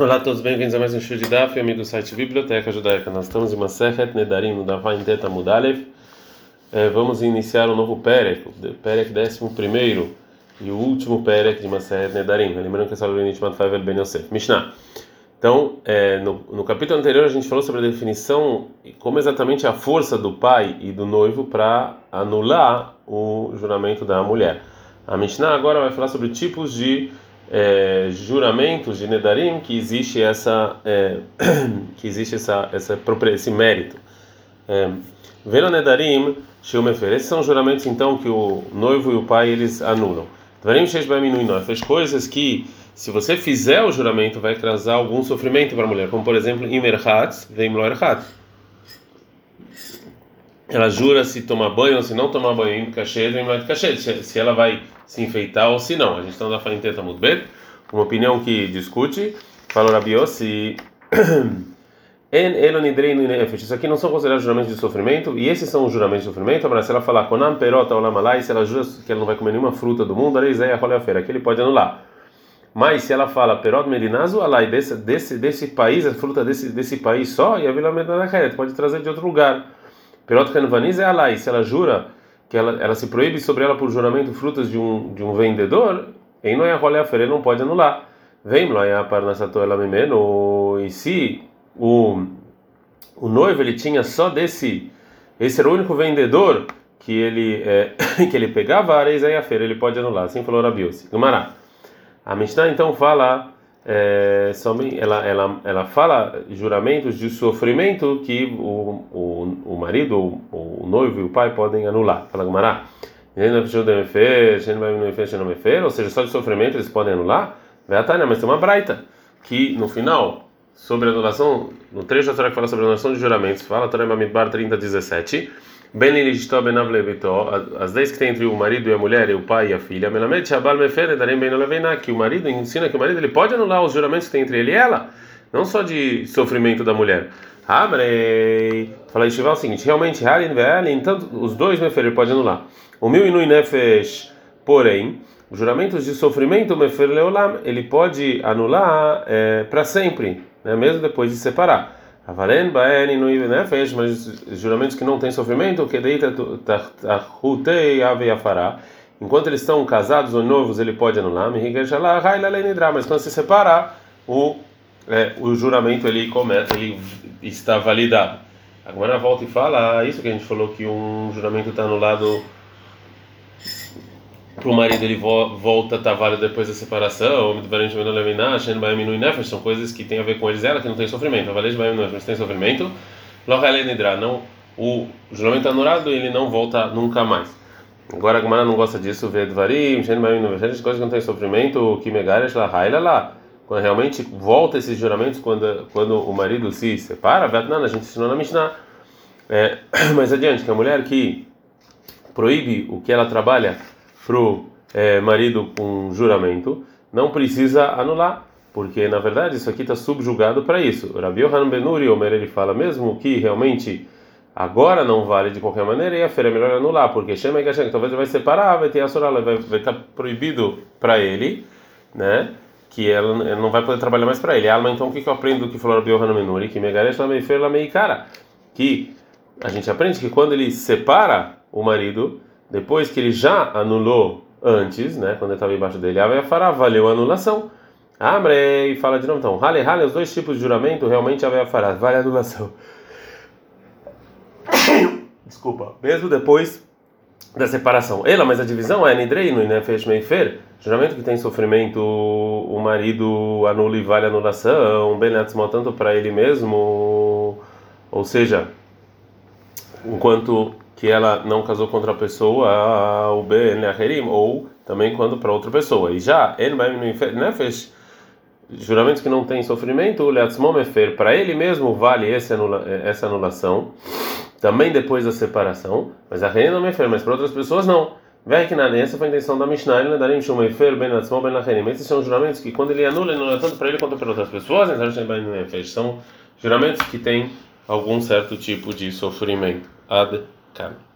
Olá todos, bem-vindos a mais um show de Daf, amigo do site Biblioteca Judaica. Nós estamos em uma Sechet Nedarim, no Davai Teta Mudalev. É, vamos iniciar um novo Perek, o Perek 11 e o último Perek de Maseret Nedarim. Lembrando que essa aula é Nishmat Favel Ben Yosef. Mishnah. Então, é, no, no, capítulo anterior a gente falou sobre a definição e como exatamente a força do pai e do noivo para anular o juramento da mulher. A Mishnah agora vai falar sobre tipos de é, juramentos de Nedarim que existe essa é, que existe essa, essa esse mérito. É, Vela Nedarim Shumefer. Esses são juramentos então que o noivo e o pai eles anulam. Dvarim Fez coisas que se você fizer o juramento vai trazer algum sofrimento para a mulher, como por exemplo Imerhatz vem Erhatz. Ela jura se tomar banho ou se não tomar banho em cachê, vem cachê. Se ela vai se enfeitar ou se não. A gente está na frente tenta bem. Uma opinião que discute. Falou Rabiossi. Isso aqui não são considerados juramentos de sofrimento, e esses são os juramentos de sofrimento. Agora, se ela falar Konam Perota Olamalai, se ela jura que ela não vai comer nenhuma fruta do mundo, Areizé a feira, que ele pode anular. Mas se ela fala Perot Medinazu Alai, desse, desse, desse país, a fruta desse, desse país só, e a Vila Medina pode trazer de outro lugar. Perot Canvaniz é Alai, se ela jura que ela, ela se proíbe sobre ela por juramento frutas de um de um vendedor, em não é a feira não pode anular. Vem lá a parnasato ela memeno e se o o noivo ele tinha só desse esse era o único vendedor que ele é, que ele pegava a areia e a feira ele pode anular. Assim falou Rabiose. Gumará. A Mishnah então fala é, ela, ela, ela fala juramentos de sofrimento que o, o, o marido, o, o noivo e o pai podem anular. Fala Gumará. Ou seja, só de sofrimento eles podem anular. Mas tem uma braita que no final, sobre a anulação, no trecho da Torá que fala sobre a anulação de juramentos, fala Torá Mamidbar 30, 17 Ben Ilishto Ben Avlevito, as leis que tem entre o marido e a mulher, e o pai e a filha, Melamed Shabal Mefer Darem Ben Levena, que o marido ensina que o marido ele pode anular os juramentos que tem entre ele e ela, não só de sofrimento da mulher. Abrei, fala Ishival o seguinte: realmente, Halin Ve'alin, tanto os dois Mefer ele pode anular. O mil Inui Nefesh, porém, os juramentos de sofrimento, Mefer Leolam, ele pode anular é, para sempre, né, mesmo depois de separar. Avalen baen no nefesh, mas juramentos que não têm sofrimento, que deita tahutei aveafará. Enquanto eles estão casados ou novos, ele pode anular. Mas quando se separar, o é, o juramento ele começa, ele está validado. Agora volta e fala isso que a gente falou que um juramento está anulado para o marido ele volta a estar válido depois da separação, são coisas que tem a ver com eles, ela que não tem sofrimento, mas tem sofrimento, não, o juramento anulado ele não volta nunca mais. Agora a Gumara não gosta disso, vê Dvarim, coisas que não tem sofrimento, que megaresh lá, raila lá. Quando realmente volta esses juramentos quando quando o marido se separa, a gente ensinou na Mishnah. É, mais adiante, que a mulher que proíbe o que ela trabalha pro é, marido com juramento, não precisa anular, porque na verdade isso aqui está subjugado para isso. Rabi Yohanan Benuri Omer ele fala mesmo que realmente agora não vale de qualquer maneira e a feira é melhor anular, porque Shema e Gashem, talvez ele vai separar, vai ter a sorala, vai estar tá proibido para ele, né? Que ela, ela, não vai poder trabalhar mais para ele. Alma, então o que, que eu aprendo do que falou Rabi Yohanan Benuri? Que Megaresh Lamei Fer Lamei Cara, que a gente aprende que quando ele separa o marido depois que ele já anulou antes, né, quando ele estava embaixo dele, a fará valeu a anulação. Amrei fala de novo então, hale hale, os dois tipos de juramento realmente a fará vale a anulação. Desculpa, mesmo depois da separação. Ela, mas a divisão é nidreino e né, fez meifer, juramento que tem sofrimento, o marido anula e vale a anulação, benatzmo tanto para ele mesmo, ou seja, enquanto que ela não casou contra a pessoa, o Ben Aherim, ou também quando para outra pessoa. E já, Nefesh, juramentos que não tem sofrimento, o Leatzmomefer, para ele mesmo vale anula, essa anulação, também depois da separação, mas a não me mas para outras pessoas não. Vem que nada, essa foi a intenção da Mishnah, ele darim shumefer ben atzmo ben lacherim. Esses são juramentos que quando ele anula, ele anula tanto para ele quanto para outras pessoas, então são juramentos que têm algum certo tipo de sofrimento. Ad করতে হবে